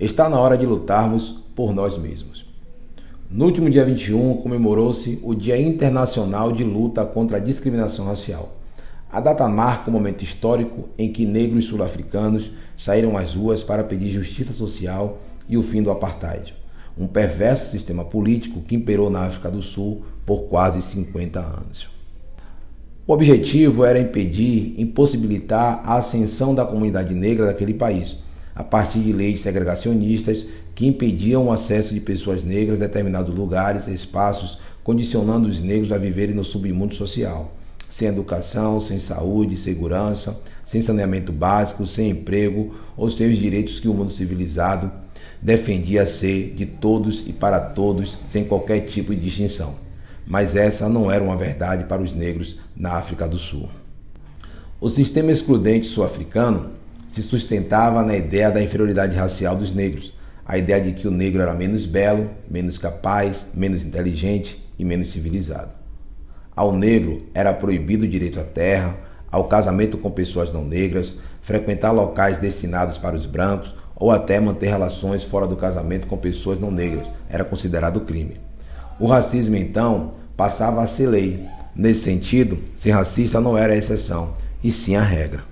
Está na hora de lutarmos por nós mesmos. No último dia 21 comemorou-se o Dia Internacional de Luta contra a Discriminação Racial. A data marca um momento histórico em que negros sul-africanos saíram às ruas para pedir justiça social e o fim do apartheid, um perverso sistema político que imperou na África do Sul por quase 50 anos. O objetivo era impedir, impossibilitar a ascensão da comunidade negra daquele país a partir de leis segregacionistas que impediam o acesso de pessoas negras a determinados lugares, espaços, condicionando os negros a viverem no submundo social, sem educação, sem saúde, segurança, sem saneamento básico, sem emprego ou sem os direitos que o mundo civilizado defendia ser de todos e para todos, sem qualquer tipo de distinção. Mas essa não era uma verdade para os negros na África do Sul. O sistema excludente sul-africano se sustentava na ideia da inferioridade racial dos negros, a ideia de que o negro era menos belo, menos capaz, menos inteligente e menos civilizado. Ao negro era proibido o direito à terra, ao casamento com pessoas não negras, frequentar locais destinados para os brancos ou até manter relações fora do casamento com pessoas não negras era considerado crime. O racismo, então, passava a ser lei. Nesse sentido, ser racista não era a exceção, e sim a regra.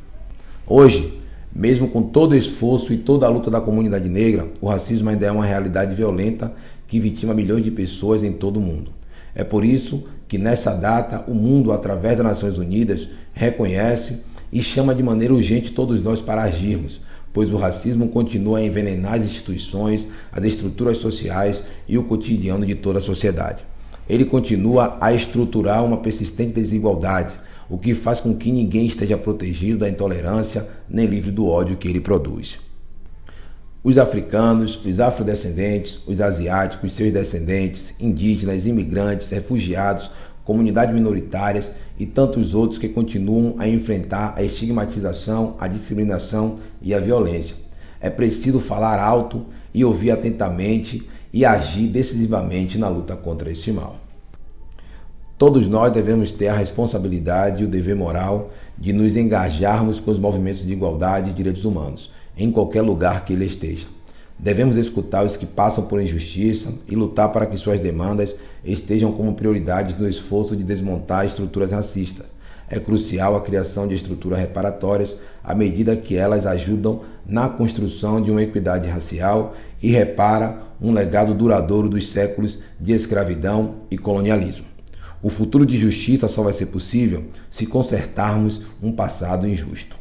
Hoje, mesmo com todo o esforço e toda a luta da comunidade negra, o racismo ainda é uma realidade violenta que vitima milhões de pessoas em todo o mundo. É por isso que nessa data o mundo, através das Nações Unidas, reconhece e chama de maneira urgente todos nós para agirmos, pois o racismo continua a envenenar as instituições, as estruturas sociais e o cotidiano de toda a sociedade. Ele continua a estruturar uma persistente desigualdade, o que faz com que ninguém esteja protegido da intolerância nem livre do ódio que ele produz. Os africanos, os afrodescendentes, os asiáticos, seus descendentes, indígenas, imigrantes, refugiados, comunidades minoritárias e tantos outros que continuam a enfrentar a estigmatização, a discriminação e a violência. É preciso falar alto e ouvir atentamente e agir decisivamente na luta contra esse mal. Todos nós devemos ter a responsabilidade e o dever moral de nos engajarmos com os movimentos de igualdade e direitos humanos, em qualquer lugar que ele esteja. Devemos escutar os que passam por injustiça e lutar para que suas demandas estejam como prioridades no esforço de desmontar estruturas racistas. É crucial a criação de estruturas reparatórias à medida que elas ajudam na construção de uma equidade racial e repara um legado duradouro dos séculos de escravidão e colonialismo. O futuro de justiça só vai ser possível se consertarmos um passado injusto.